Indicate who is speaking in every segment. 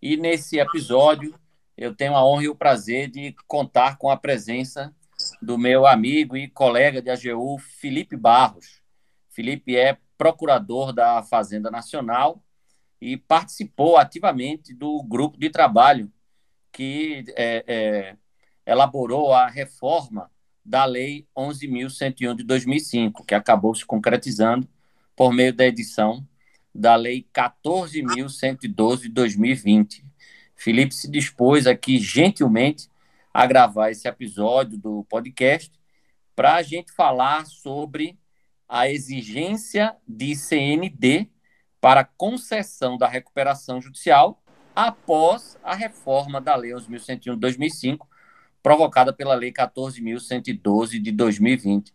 Speaker 1: E nesse episódio eu tenho a honra e o prazer de contar com a presença do meu amigo e colega de AGU, Felipe Barros. Felipe é procurador da Fazenda Nacional e participou ativamente do grupo de trabalho que é, é, elaborou a reforma da Lei 11.101 de 2005, que acabou se concretizando por meio da edição da Lei 14.112 de 2020. Felipe se dispôs aqui gentilmente a gravar esse episódio do podcast para a gente falar sobre a exigência de CND para concessão da recuperação judicial após a reforma da Lei 11.101 de 2005, provocada pela Lei 14.112 de 2020.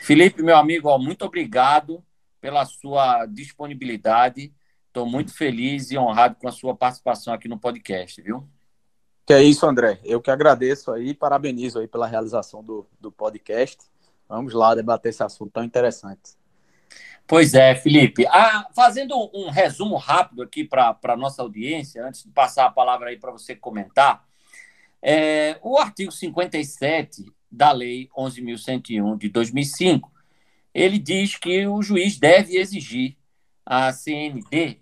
Speaker 1: Felipe, meu amigo, ó, muito obrigado pela sua disponibilidade. Estou muito feliz e honrado com a sua participação aqui no podcast, viu?
Speaker 2: Que é isso, André. Eu que agradeço aí, parabenizo aí pela realização do, do podcast. Vamos lá debater esse assunto tão interessante.
Speaker 1: Pois é, Felipe. Ah, fazendo um resumo rápido aqui para a nossa audiência, antes de passar a palavra aí para você comentar, é, o artigo 57 da Lei 11.101 de 2005, ele diz que o juiz deve exigir a CND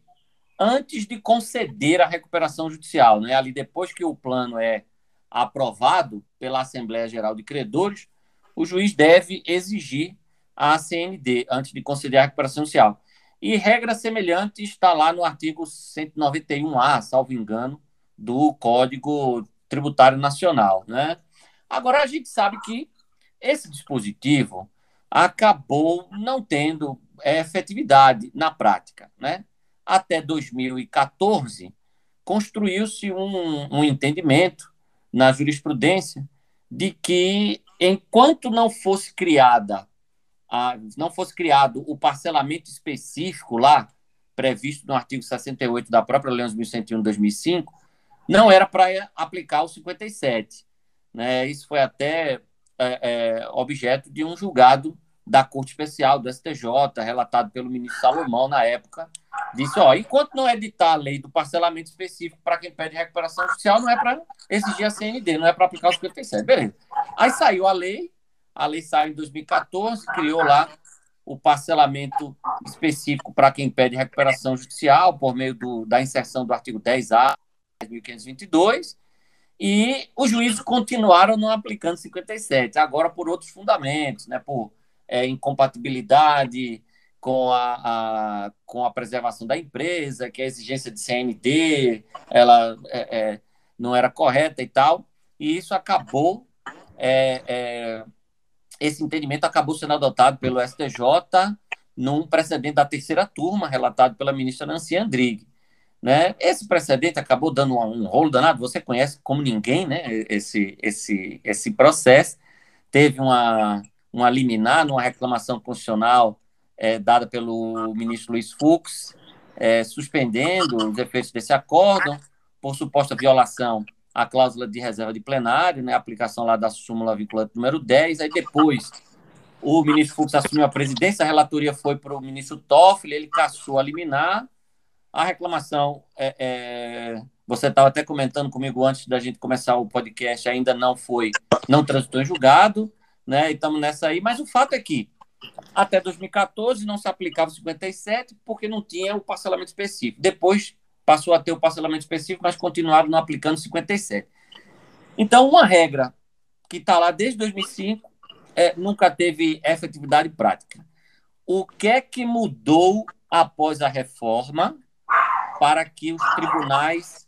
Speaker 1: antes de conceder a recuperação judicial, né? Ali depois que o plano é aprovado pela Assembleia Geral de Credores, o juiz deve exigir a CND antes de conceder a recuperação judicial. E regra semelhante está lá no artigo 191A, salvo engano, do Código Tributário Nacional. Né? Agora, a gente sabe que esse dispositivo acabou não tendo é, efetividade na prática. Né? Até 2014, construiu-se um, um entendimento na jurisprudência de que, enquanto não fosse criada a, não fosse criado o parcelamento específico lá, previsto no artigo 68 da própria Lei 11.101 de 2005, não era para aplicar o 57. Né? Isso foi até é, é, objeto de um julgado da Corte Especial do STJ, relatado pelo ministro Salomão na época, disse, ó, enquanto não editar a lei do parcelamento específico para quem pede recuperação judicial, não é para exigir a CND, não é para aplicar o 57. Beleza. Aí saiu a lei, a lei saiu em 2014, criou lá o parcelamento específico para quem pede recuperação judicial por meio do, da inserção do artigo 10A 1522, e os juízes continuaram não aplicando 57, agora por outros fundamentos, né, por é, incompatibilidade com a, a, com a preservação da empresa, que a exigência de CND ela é, é, não era correta e tal, e isso acabou, é, é, esse entendimento acabou sendo adotado pelo STJ num precedente da terceira turma, relatado pela ministra Nancy Andrighi. Né? Esse precedente acabou dando um, rolo danado, você conhece como ninguém né? esse, esse, esse processo. Teve uma, uma liminar numa reclamação constitucional é, dada pelo ministro Luiz Fux, é, suspendendo os efeitos desse acórdão por suposta violação à cláusula de reserva de plenário, né, aplicação lá da súmula vinculante número 10, aí depois o ministro Fux assumiu a presidência, a relatoria foi para o ministro Toffoli, ele caçou a liminar, a reclamação, é, é, você estava até comentando comigo antes da gente começar o podcast, ainda não foi, não transitou em julgado, né? E estamos nessa aí. Mas o fato é que até 2014 não se aplicava o 57 porque não tinha o parcelamento específico. Depois passou a ter o parcelamento específico, mas continuaram não aplicando 57. Então, uma regra que está lá desde 2005 é, nunca teve efetividade prática. O que é que mudou após a reforma para que os tribunais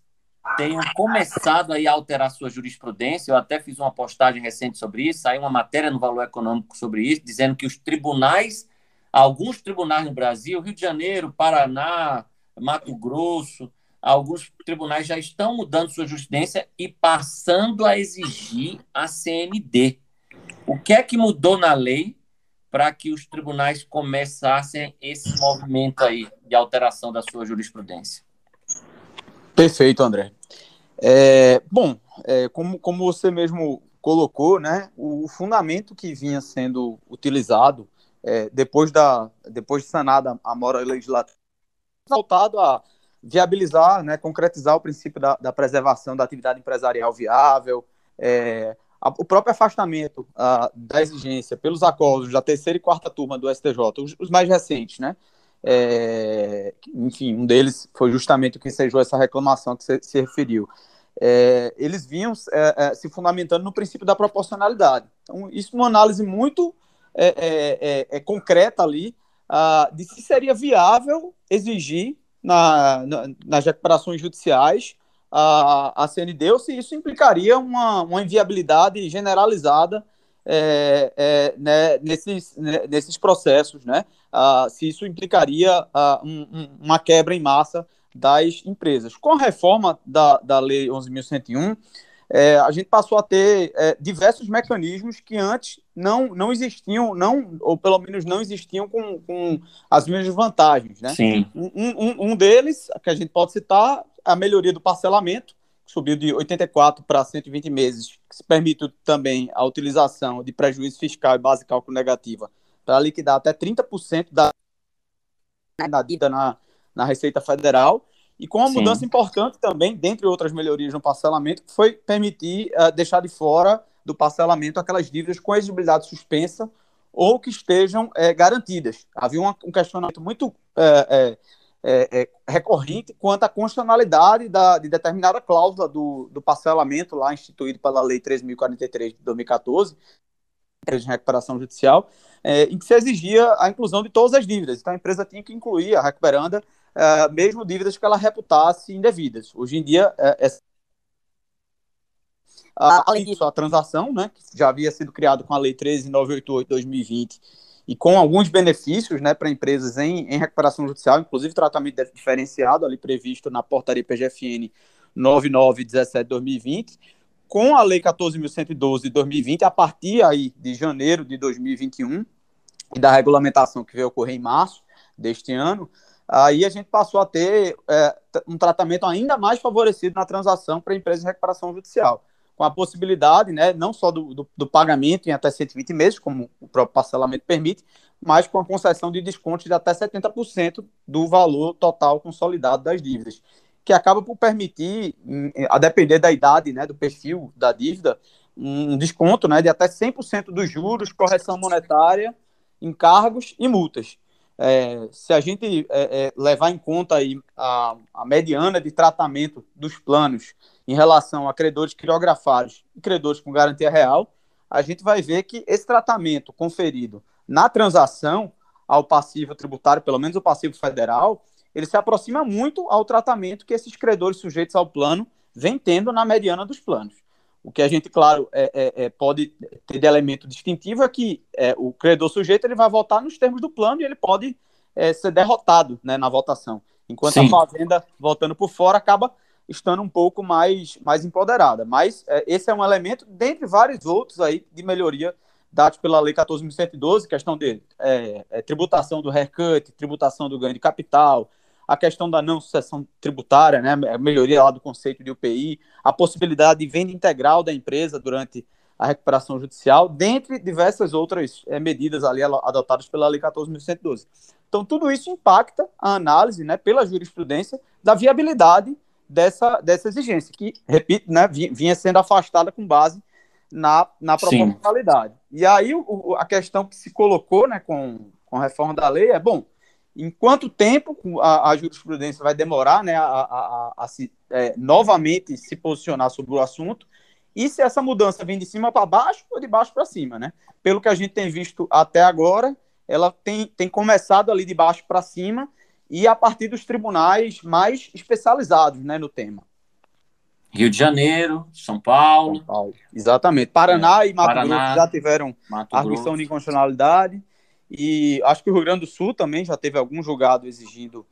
Speaker 1: tenham começado a alterar sua jurisprudência. Eu até fiz uma postagem recente sobre isso, saiu uma matéria no Valor Econômico sobre isso, dizendo que os tribunais, alguns tribunais no Brasil, Rio de Janeiro, Paraná, Mato Grosso, alguns tribunais já estão mudando sua jurisprudência e passando a exigir a CND. O que é que mudou na lei para que os tribunais começassem esse movimento aí de alteração da sua jurisprudência?
Speaker 2: Perfeito, André. É, bom, é, como, como você mesmo colocou, né, o fundamento que vinha sendo utilizado é, depois, da, depois de sanada a mora legislativa, voltado a viabilizar, né, concretizar o princípio da, da preservação da atividade empresarial viável, é, a, o próprio afastamento a, da exigência pelos acordos da terceira e quarta turma do STJ, os, os mais recentes, né? É, enfim, um deles foi justamente o que ensejou essa reclamação que você se referiu. É, eles vinham é, é, se fundamentando no princípio da proporcionalidade. Então, isso uma análise muito é, é, concreta ali de se seria viável exigir na, na, nas recuperações judiciais a, a CND ou se isso implicaria uma, uma inviabilidade generalizada é, é, né, nesses, né, nesses processos, né? Ah, se isso implicaria ah, um, um, uma quebra em massa das empresas. Com a reforma da, da Lei 11.101, é, a gente passou a ter é, diversos mecanismos que antes não, não existiam, não, ou pelo menos não existiam com, com as mesmas vantagens. Né?
Speaker 1: Sim.
Speaker 2: Um, um, um deles, que a gente pode citar, a melhoria do parcelamento, que subiu de 84 para 120 meses, que se permite também a utilização de prejuízo fiscal e base cálculo negativa para liquidar até 30% da, da dívida na, na Receita Federal e com uma Sim. mudança importante também, dentre outras melhorias no parcelamento, que foi permitir uh, deixar de fora do parcelamento aquelas dívidas com exigibilidade suspensa ou que estejam é, garantidas. Havia um, um questionamento muito é, é, recorrente quanto à constitucionalidade da, de determinada cláusula do, do parcelamento lá instituído pela Lei 3.043 de 2014, de recuperação judicial, em que se exigia a inclusão de todas as dívidas. Então a empresa tinha que incluir a recuperanda uh, mesmo dívidas que ela reputasse indevidas. Hoje em dia, uh, essa... uh, além disso, a transação, né, que já havia sido criado com a Lei 13.988 de 2020 e com alguns benefícios né, para empresas em, em recuperação judicial, inclusive tratamento diferenciado ali previsto na portaria PGFN 9917 de 2020, com a Lei 14.112 de 2020, a partir aí de janeiro de 2021 e da regulamentação que veio ocorrer em março deste ano, aí a gente passou a ter é, um tratamento ainda mais favorecido na transação para empresas de recuperação judicial, com a possibilidade, né, não só do, do, do, pagamento em até 120 meses, como o próprio parcelamento permite, mas com a concessão de descontos de até 70% do valor total consolidado das dívidas, que acaba por permitir, a depender da idade, né, do perfil da dívida, um desconto né, de até 100% dos juros, correção monetária, encargos e multas. É, se a gente é, é, levar em conta aí a, a, mediana de tratamento dos planos em relação a credores criografados e credores com garantia real, a gente vai ver que esse tratamento conferido na transação ao passivo tributário, pelo menos o passivo federal, ele se aproxima muito ao tratamento que esses credores sujeitos ao plano vêm tendo na mediana dos planos. O que a gente, claro, é, é, é, pode ter de elemento distintivo é que é, o credor sujeito ele vai votar nos termos do plano e ele pode é, ser derrotado né, na votação. Enquanto Sim. a fazenda, votando por fora, acaba estando um pouco mais, mais empoderada. Mas é, esse é um elemento, dentre vários outros aí, de melhoria dados pela Lei 14.112, questão de tributação do haircut, tributação do ganho de capital, a questão da não sucessão tributária, né, a melhoria lá do conceito de UPI, a possibilidade de venda integral da empresa durante a recuperação judicial, dentre diversas outras é, medidas ali adotadas pela Lei 14.112. Então, tudo isso impacta a análise, né, pela jurisprudência, da viabilidade dessa, dessa exigência, que, repito, né, vinha sendo afastada com base na, na proporcionalidade. Sim. E aí, o, a questão que se colocou né, com, com a reforma da lei é, bom, em quanto tempo a, a jurisprudência vai demorar né, a, a, a se, é, novamente se posicionar sobre o assunto e se essa mudança vem de cima para baixo ou de baixo para cima, né? Pelo que a gente tem visto até agora, ela tem, tem começado ali de baixo para cima e a partir dos tribunais mais especializados né, no tema.
Speaker 1: Rio de Janeiro, São Paulo. São Paulo.
Speaker 2: Exatamente. Paraná é, e Mato Paraná, Grosso já tiveram Mato arguição de inconstitucionalidade. E acho que o Rio Grande do Sul também já teve algum julgado exigindo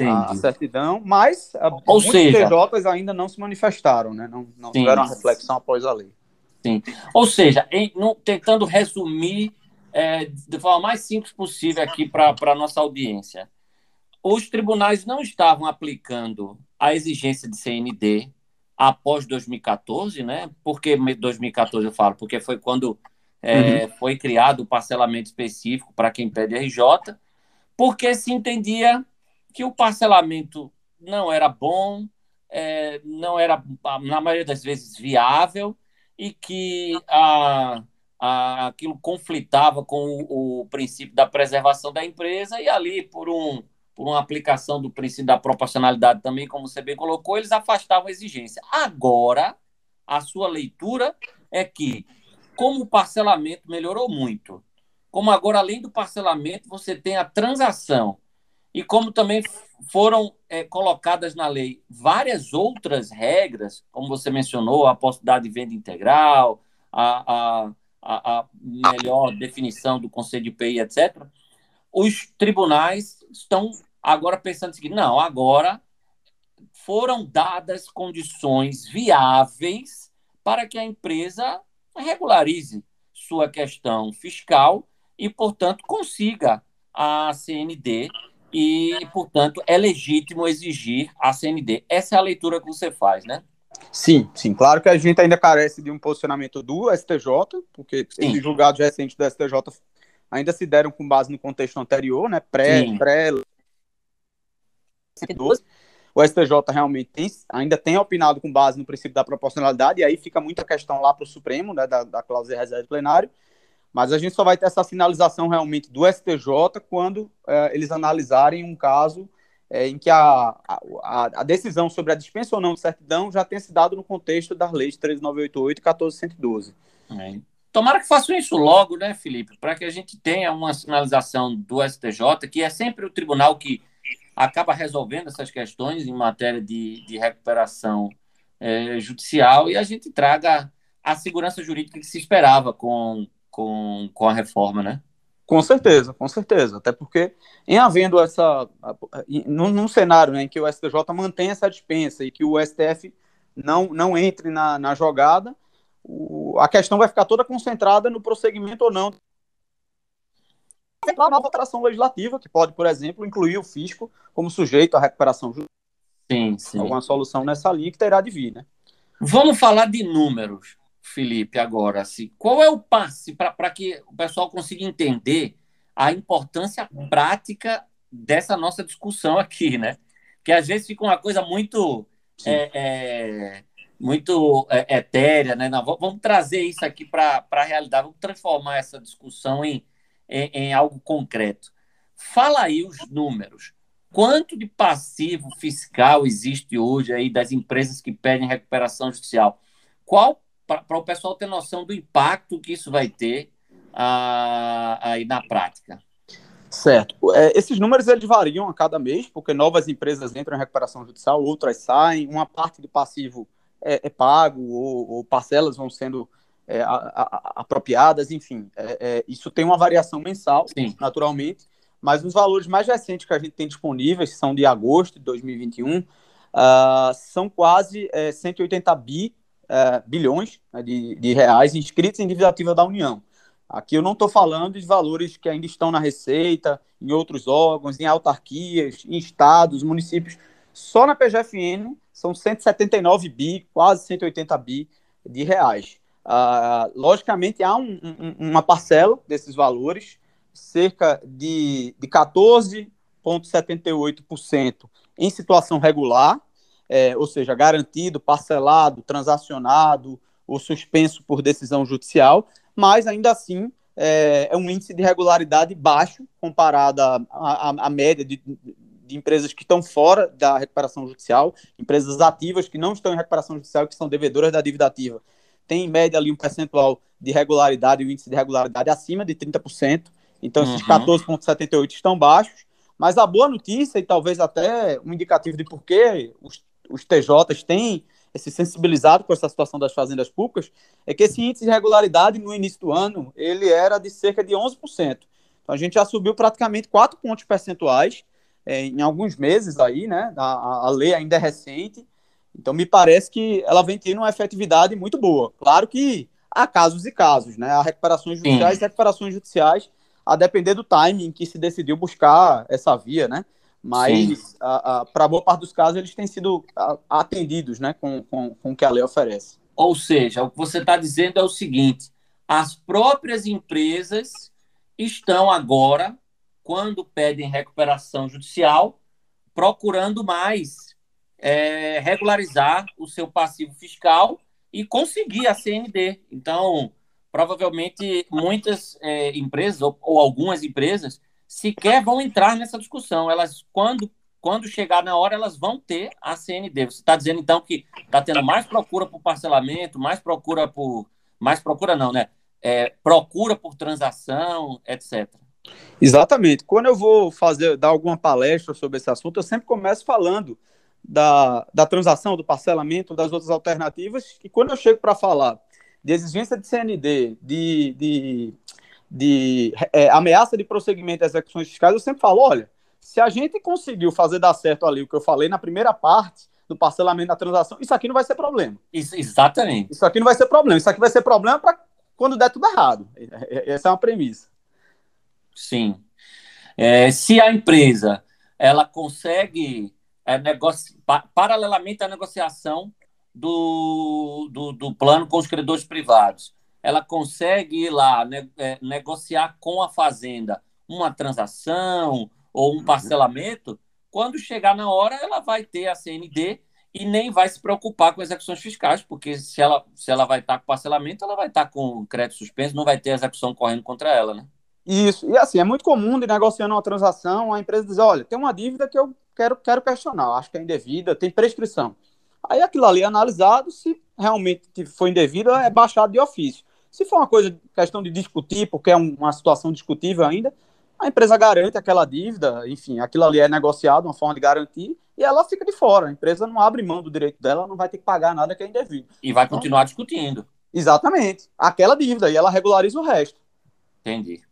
Speaker 2: a certidão, mas Ou muitos seja, TJs ainda não se manifestaram, né? não, não tiveram a reflexão após a lei.
Speaker 1: Sim. Ou seja, em, no, tentando resumir é, de forma mais simples possível aqui para a nossa audiência, os tribunais não estavam aplicando a exigência de CND após 2014, né? Por que 2014 eu falo? Porque foi quando é, uhum. foi criado o parcelamento específico para quem pede RJ, porque se entendia que o parcelamento não era bom, é, não era, na maioria das vezes, viável e que a, a, aquilo conflitava com o, o princípio da preservação da empresa e ali, por um por uma aplicação do princípio da proporcionalidade também, como você bem colocou, eles afastavam a exigência. Agora, a sua leitura é que, como o parcelamento melhorou muito, como agora, além do parcelamento, você tem a transação, e como também foram é, colocadas na lei várias outras regras, como você mencionou, a possibilidade de venda integral, a, a, a, a melhor definição do conselho de PI, etc., os tribunais estão agora pensando o seguinte: não, agora foram dadas condições viáveis para que a empresa regularize sua questão fiscal e, portanto, consiga a CND e, portanto, é legítimo exigir a CND. Essa é a leitura que você faz, né?
Speaker 2: Sim, sim. Claro que a gente ainda carece de um posicionamento do STJ, porque sim. esses julgados recentes do STJ ainda se deram com base no contexto anterior, né? Pré, pré o STJ realmente tem, ainda tem opinado com base no princípio da proporcionalidade, e aí fica muita questão lá para o Supremo, né, da, da cláusula de reserva de plenário, mas a gente só vai ter essa finalização realmente do STJ quando é, eles analisarem um caso é, em que a, a, a, decisão sobre a dispensa ou não de certidão já tenha se dado no contexto das leis 13988 e 14112.
Speaker 1: É. Tomara que façam isso logo, né, Felipe, para que a gente tenha uma sinalização do STJ, que é sempre o tribunal que acaba resolvendo essas questões em matéria de, de recuperação é, judicial e a gente traga a segurança jurídica que se esperava com, com, com a reforma, né?
Speaker 2: Com certeza, com certeza. Até porque, em havendo essa. Num, num cenário né, em que o STJ mantém essa dispensa e que o STF não, não entre na, na jogada, o, a questão vai ficar toda concentrada no prosseguimento ou não uma nova alteração legislativa, que pode, por exemplo, incluir o fisco como sujeito à recuperação judicial.
Speaker 1: Sim, sim.
Speaker 2: Alguma solução nessa linha que terá de vir, né?
Speaker 1: Vamos falar de números, Felipe, agora. Assim, qual é o passe para que o pessoal consiga entender a importância prática dessa nossa discussão aqui, né? Que às vezes fica uma coisa muito é, é, muito é, etérea, né? Não, vamos trazer isso aqui para a realidade, vamos transformar essa discussão em, em, em algo concreto. Fala aí os números. Quanto de passivo fiscal existe hoje aí das empresas que pedem recuperação judicial? Qual, para o pessoal ter noção do impacto que isso vai ter ah, aí na prática?
Speaker 2: Certo. É, esses números eles variam a cada mês, porque novas empresas entram em recuperação judicial, outras saem, uma parte do passivo é, é pago ou, ou, parcelas vão sendo é, a, a, apropriadas, enfim. É, é, isso tem uma variação mensal, Sim. naturalmente, mas os valores mais recentes que a gente tem disponíveis, que são de agosto de 2021, uh, ah, são quase 180 é, bi, uh, bilhões né, de, de reais inscritos em dívida ativa da União. Aqui eu não estou falando de valores que ainda estão na Receita, em outros órgãos, em autarquias, em estados, municípios. Só na PGFN são 179 bi, quase 180 bi de reais. Uh, logicamente, há um, um, uma parcela desses valores, cerca de, de 14,78% em situação regular, é, ou seja, garantido, parcelado, transacionado ou suspenso por decisão judicial, mas ainda assim é, é um índice de regularidade baixo comparado à, média de, de empresas que estão fora da recuperação judicial, empresas ativas que não estão em recuperação judicial que são devedoras da dívida ativa tem em média ali um percentual de regularidade, o um índice de regularidade acima de 30%. Então, esses uhum. 14,78 estão baixos. Mas a boa notícia, e talvez até um indicativo de por que os, os TJs têm se sensibilizado com essa situação das fazendas públicas, é que esse índice de regularidade no início do ano, ele era de cerca de 11%. Então, a gente já subiu praticamente 4 pontos percentuais é, em alguns meses aí, né? A, a lei ainda é recente, então me parece que ela vem tendo uma efetividade muito boa. Claro que há casos e casos, né? Há recuperações judiciais Sim. e recuperações judiciais, a depender do timing em que se decidiu buscar essa via, né? Mas, para boa parte dos casos, eles têm sido atendidos né, com, com, com o que a lei oferece.
Speaker 1: Ou seja, o que você está dizendo é o seguinte: as próprias empresas estão agora, quando pedem recuperação judicial, procurando mais é, regularizar o seu passivo fiscal e conseguir a CND. Então, provavelmente, muitas é, empresas, ou, ou algumas empresas, sequer vão entrar nessa discussão. Elas, quando, quando chegar na hora, elas vão ter a CND. Você está dizendo, então, que está tendo mais procura por parcelamento, mais procura por. Mais procura não, né? É, procura por transação, etc.
Speaker 2: Exatamente. Quando eu vou fazer, dar alguma palestra sobre esse assunto, eu sempre começo falando da, da transação, do parcelamento, das outras alternativas, e quando eu chego para falar de exigência de CND, de, de de é, ameaça de prosseguimento das execuções fiscais, eu sempre falo, olha, se a gente conseguiu fazer dar certo ali o que eu falei na primeira parte do parcelamento da transação, isso aqui não vai ser problema.
Speaker 1: Isso, exatamente.
Speaker 2: Isso aqui não vai ser problema. Isso aqui vai ser problema para quando der tudo errado. Essa é uma premissa.
Speaker 1: Sim. É, se a empresa ela consegue é, negoci... paralelamente à negociação do, do, do plano com os credores privados, ela consegue ir lá ne é, negociar com a fazenda uma transação ou um uhum. parcelamento, quando chegar na hora ela vai ter a CND e nem vai se preocupar com execuções fiscais, porque se ela, se ela vai estar com parcelamento, ela vai estar com crédito suspenso, não vai ter execução correndo contra ela, né?
Speaker 2: Isso, e assim, é muito comum de negociando uma transação, a empresa diz, olha, tem uma dívida que eu quero, quero questionar, acho que é indevida, tem prescrição. Aí aquilo ali é analisado, se realmente foi indevido, é baixado de ofício. Se for uma coisa, questão de discutir, porque é uma situação discutível ainda, a empresa garante aquela dívida, enfim, aquilo ali é negociado, uma forma de garantir, e ela fica de fora. A empresa não abre mão do direito dela, não vai ter que pagar nada que é indevido.
Speaker 1: E vai então, continuar discutindo.
Speaker 2: Exatamente. Aquela dívida, e ela regulariza o resto.
Speaker 1: Entendi.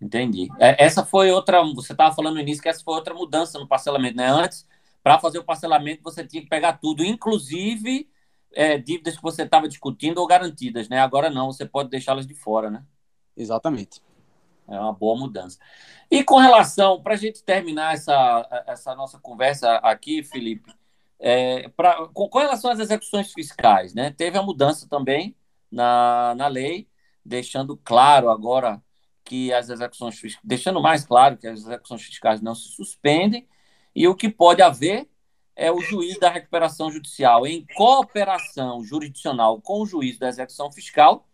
Speaker 1: Entendi. É, essa foi outra. Você estava falando no início que essa foi outra mudança no parcelamento, né? Antes, para fazer o parcelamento, você tinha que pegar tudo, inclusive é, dívidas que você estava discutindo ou garantidas, né? Agora não, você pode deixá-las de fora, né?
Speaker 2: Exatamente.
Speaker 1: É uma boa mudança. E com relação, para a gente terminar essa, essa nossa conversa aqui, Felipe, é, pra, com, com, relação às execuções fiscais, né? Teve a mudança também na, na lei, deixando claro agora que as execuções fiscais, deixando mais claro que as execuções fiscais não se suspendem, e o que pode haver é o juiz da recuperação judicial, em cooperação jurisdicional com o juiz da execução fiscal,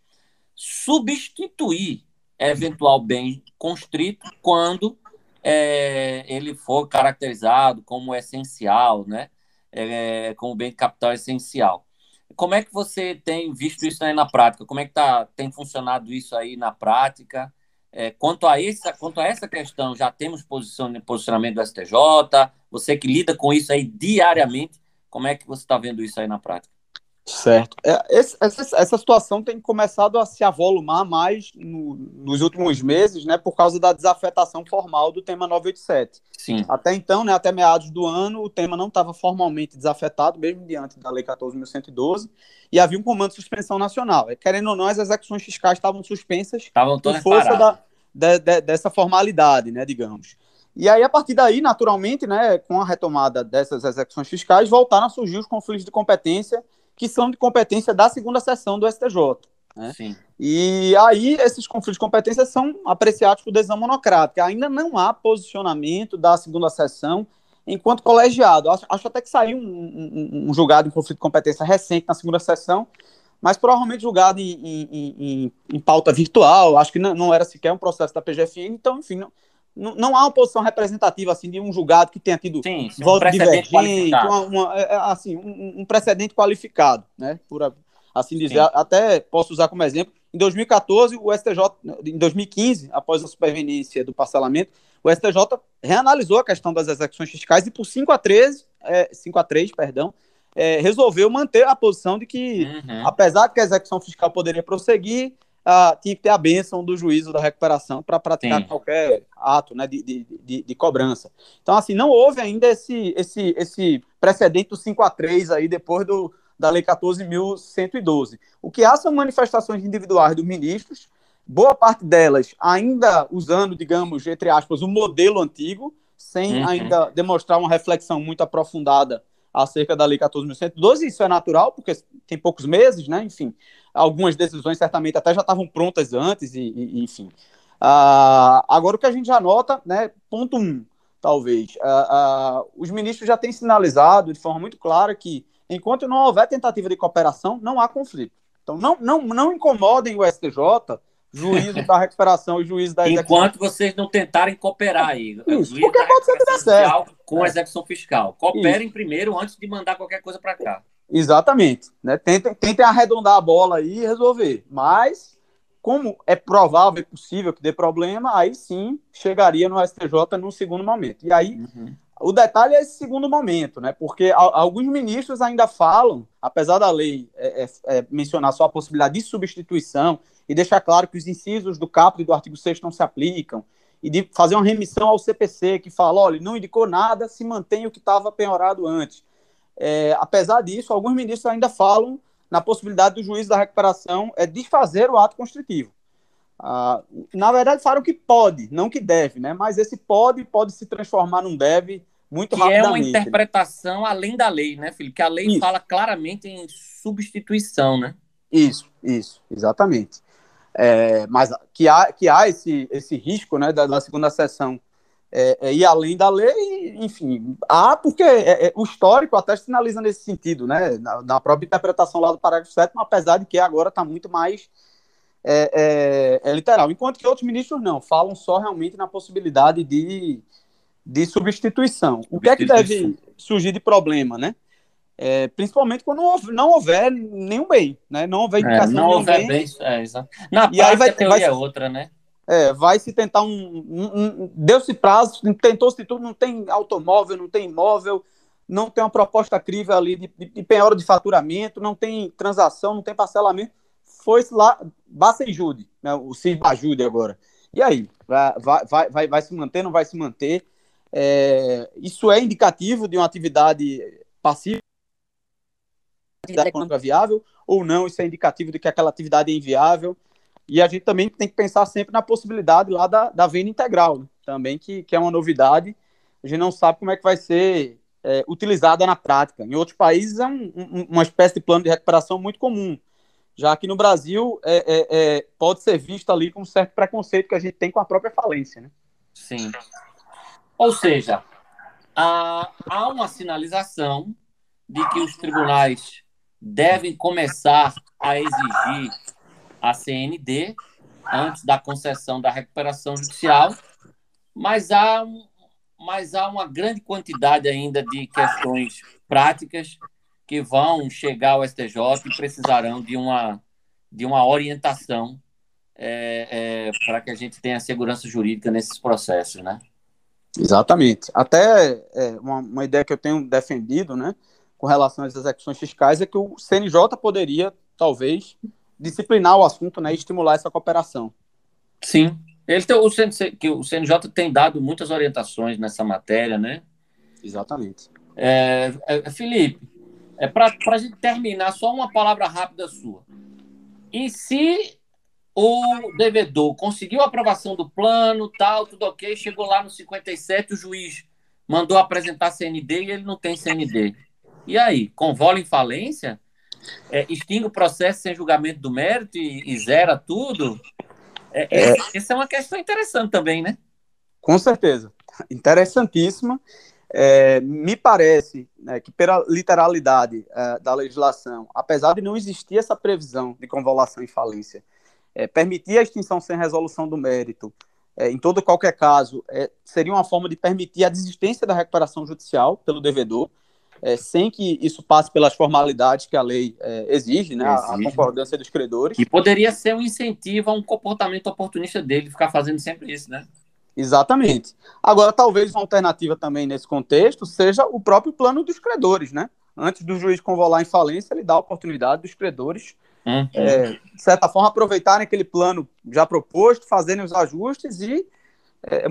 Speaker 1: substituir eventual bem constrito quando é, ele for caracterizado como essencial, né? É, como bem de capital essencial. Como é que você tem visto isso aí na prática? Como é que tá, tem funcionado isso aí na prática? É, quanto, a essa, quanto a essa questão, já temos posicionamento do STJ? Você que lida com isso aí diariamente, como é que você está vendo isso aí na prática?
Speaker 2: Certo. É, essa, essa, situação tem começado a se avolumar mais no, nos últimos meses, né, por causa da desafetação formal do tema 987.
Speaker 1: Sim.
Speaker 2: Até então, né, até meados do ano, o tema não estava formalmente desafetado, mesmo diante da Lei 14.112, e havia um comando de suspensão nacional. E, querendo ou não, as execuções fiscais estavam suspensas
Speaker 1: estavam por força
Speaker 2: da, de, de, dessa formalidade, né, digamos. E aí, a partir daí, naturalmente, né, com a retomada dessas execuções fiscais, voltaram a surgir os conflitos de competência que são de competência da segunda sessão do STJ. Né?
Speaker 1: Sim.
Speaker 2: E aí esses conflitos de competência são apreciados por decisão monocrática. Ainda não há posicionamento da segunda sessão enquanto colegiado. Acho, acho até que saiu um, um, um, julgado em conflito de competência recente na segunda sessão, mas provavelmente julgado em, em, em, em pauta virtual. Acho que não, não, era sequer um processo da PGFN. Então, enfim, não, não, não, há uma posição representativa assim de um julgado que tenha tido
Speaker 1: sim, sim, voto um divergente,
Speaker 2: uma, uma, é, é, assim, um, um, precedente qualificado, né? Por assim dizer. Sim. Até posso usar como exemplo. Em 2014, o STJ, em 2015, após a superveniência do parcelamento, o STJ reanalisou a questão das execuções fiscais e por 5 a 13, é, 5 a 3, perdão, é, resolveu manter a posição de que, uhum. apesar de que a execução fiscal poderia prosseguir, ah, tinha que ter a bênção do juízo da recuperação para praticar Sim. qualquer ato né, de, de, de, de, cobrança. Então, assim, não houve ainda esse, esse, esse precedente do 5 a 3 aí depois do, da Lei 14.112. O que há são manifestações individuais dos ministros, boa parte delas ainda usando, digamos, entre aspas, o modelo antigo, sem uhum. ainda demonstrar uma reflexão muito aprofundada acerca da Lei 14.112. Isso é natural, porque tem poucos meses, né? Enfim, algumas decisões certamente até já estavam prontas antes, e, e enfim. Uh, agora, o que a gente já nota, né? Ponto um, talvez. Uh, uh, os ministros já têm sinalizado de forma muito clara que, enquanto não houver tentativa de cooperação, não há conflito. Então, não, não, não incomodem o STJ juízo da recuperação e juízo da
Speaker 1: execução. Enquanto vocês não tentarem cooperar aí.
Speaker 2: Isso, porque pode ser que dê certo.
Speaker 1: Com a execução fiscal. Cooperem Isso. primeiro antes de mandar qualquer coisa para cá.
Speaker 2: Exatamente. Né? Tentem, tentem arredondar a bola aí e resolver. Mas, como é provável e possível que dê problema, aí sim chegaria no STJ num segundo momento. E aí, uhum. o detalhe é esse segundo momento, né? Porque alguns ministros ainda falam, apesar da lei é, é, é mencionar só a possibilidade de substituição e deixar claro que os incisos do caput e do artigo 6 não se aplicam, e de fazer uma remissão ao CPC, que fala, olha, não indicou nada, se mantém o que estava penhorado antes. É, apesar disso, alguns ministros ainda falam na possibilidade do juiz da recuperação é desfazer o ato constritivo. Ah, na verdade, falam que pode, não que deve, né? Mas esse pode pode se transformar num deve muito que rapidamente.
Speaker 1: é uma interpretação né? além da lei, né, Felipe? Que a lei isso. fala claramente em substituição, né?
Speaker 2: Isso, isso, exatamente. É, mas que há, que há esse, esse risco né, da, da segunda sessão é, é, ir além da lei, enfim, há porque é, é, o histórico até sinaliza nesse sentido, né, na, na, própria interpretação lá do parágrafo 7, apesar de que agora está muito mais é, é, literal, enquanto que outros ministros não, falam só realmente na possibilidade de, de substituição. O que é que deve surgir de problema, né? É, principalmente quando não houver nenhum bem, né? Não houver
Speaker 1: é, indicação é, não houver bem. é, exato. Na e aí vai, a teoria vai, é outra, né?
Speaker 2: É, vai se tentar um, um, um deu-se prazo, tentou-se tudo, não tem automóvel, não tem imóvel, não tem uma proposta crível ali de, de, de penhora de faturamento, não tem transação, não tem parcelamento. Foi-se lá, basta e jude, né? o CISB ajude agora. E aí, vai, vai, vai, vai se manter, não vai se manter? É, isso é indicativo de uma atividade passiva atividade econômica viável ou não, isso é indicativo de que aquela atividade é inviável. E a gente também tem que pensar sempre na possibilidade lá da, da venda integral, né? também, que, que é uma novidade. A gente não sabe como é que vai ser é, utilizada na prática. Em outros países é um, um, uma espécie de plano de recuperação muito comum. Já que no Brasil é, é, é, pode ser visto ali com um certo preconceito que a gente tem com a própria falência. Né?
Speaker 1: Sim. Ou seja, há, há uma sinalização de que os tribunais devem começar a exigir a CND antes da concessão da recuperação judicial, mas há, mas há uma grande quantidade ainda de questões práticas que vão chegar ao STJ e precisarão de uma, de uma orientação é, é, para que a gente tenha segurança jurídica nesses processos, né?
Speaker 2: Exatamente. Até é, uma, uma ideia que eu tenho defendido, né? Com relação às execuções fiscais é que o CNJ poderia, talvez, disciplinar o assunto né, e estimular essa cooperação.
Speaker 1: Sim. Ele tem, o, CNC, que o CNJ tem dado muitas orientações nessa matéria, né?
Speaker 2: Exatamente.
Speaker 1: É, é, Felipe, é para a gente terminar, só uma palavra rápida sua. E se o devedor conseguiu a aprovação do plano, tal, tudo ok, chegou lá no 57, o juiz mandou apresentar CND e ele não tem CND. E aí, convola em falência? É, extingue o processo sem julgamento do mérito e, e zera tudo? É, é, essa é uma questão interessante também, né?
Speaker 2: Com certeza. Interessantíssima. É, me parece né, que, pela literalidade é, da legislação, apesar de não existir essa previsão de convolução em falência, é, permitir a extinção sem resolução do mérito, é, em todo qualquer caso, é, seria uma forma de permitir a desistência da recuperação judicial pelo devedor, é, sem que isso passe pelas formalidades que a lei é, exige, né, exige. a concordância dos credores.
Speaker 1: E poderia ser um incentivo a um comportamento oportunista dele, ficar fazendo sempre isso, né?
Speaker 2: Exatamente. Agora, talvez uma alternativa também nesse contexto seja o próprio plano dos credores, né? Antes do juiz convolar em falência, ele dá a oportunidade dos credores uhum. é, de certa forma, aproveitarem aquele plano já proposto, fazerem os ajustes e é,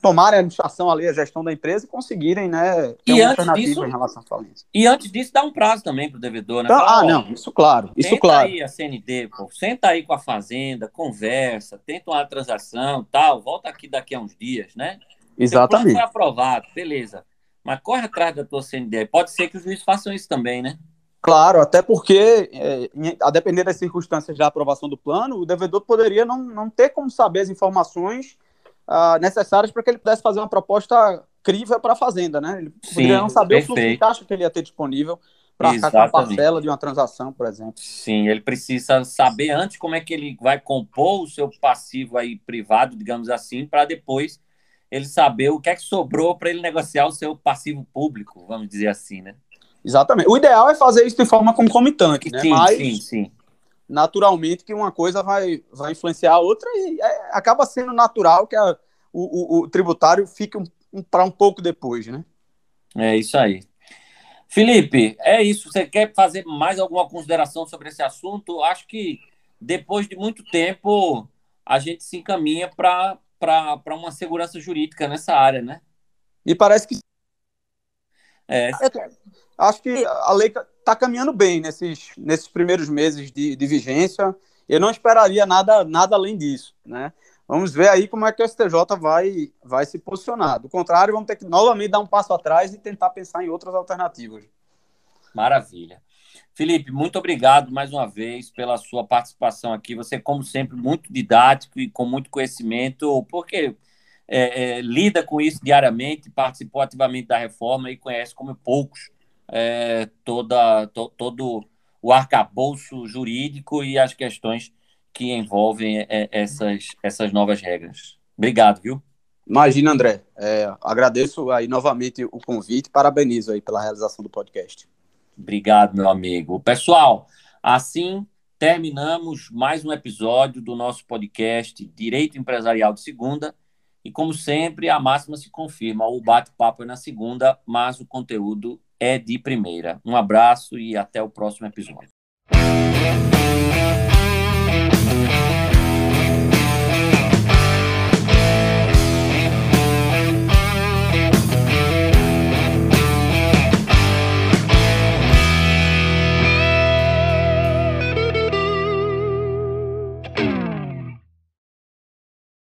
Speaker 2: tomarem a administração ali, a gestão da empresa e conseguirem, né,
Speaker 1: ter e uma alternativa disso, em relação à falência. E antes disso, dá um prazo também para o devedor, né? Então,
Speaker 2: Fala, ah, ó, não, isso claro, isso claro.
Speaker 1: aí a CND, pô, senta aí com a fazenda, conversa, tenta uma transação, tal, volta aqui daqui a uns dias, né?
Speaker 2: Exatamente.
Speaker 1: foi aprovado, beleza. Mas corre atrás da tua CND. Pode ser que os juízes façam isso também, né?
Speaker 2: Claro, até porque, é, a depender das circunstâncias da aprovação do plano, o devedor poderia não, não ter como saber as informações uh, necessárias para que ele pudesse fazer uma proposta crível para a Fazenda, né? Ele Sim, poderia não saber perfeito. o fluxo de caixa que ele ia ter disponível para a parcela de uma transação, por exemplo.
Speaker 1: Sim, ele precisa saber antes como é que ele vai compor o seu passivo aí privado, digamos assim, para depois ele saber o que é que sobrou para ele negociar o seu passivo público, vamos dizer assim, né?
Speaker 2: Exatamente. O ideal é fazer isso de forma concomitante, né?
Speaker 1: Sim, Mas, sim, sim.
Speaker 2: Naturalmente que uma coisa vai, vai influenciar a outra e é, acaba sendo natural que a, o, o, o, tributário fique um, um, para um pouco depois, né?
Speaker 1: É isso aí. Felipe, é isso. Você quer fazer mais alguma consideração sobre esse assunto? Acho que depois de muito tempo a gente se encaminha para para uma segurança jurídica nessa área, né?
Speaker 2: E parece que. É. Acho que a lei está caminhando bem nesses, nesses primeiros meses de, de vigência. Eu não esperaria nada, nada além disso, né? Vamos ver aí como é que o STJ vai, vai se posicionar. Do contrário, vamos ter que novamente dar um passo atrás e tentar pensar em outras alternativas.
Speaker 1: Maravilha. Felipe, muito obrigado mais uma vez pela sua participação aqui. Você, como sempre, muito didático e com muito conhecimento, porque é, é, lida com isso diariamente, participou ativamente da reforma e conhece como poucos é, toda, to, todo o arcabouço jurídico e as questões que envolvem é, essas, essas novas regras. Obrigado, viu?
Speaker 2: Imagina, André. É, agradeço aí novamente o convite, parabenizo aí pela realização do podcast.
Speaker 1: Obrigado, meu amigo. Pessoal, assim terminamos mais um episódio do nosso podcast Direito Empresarial de Segunda. E como sempre, a máxima se confirma: o bate-papo é na segunda, mas o conteúdo é de primeira. Um abraço e até o próximo episódio.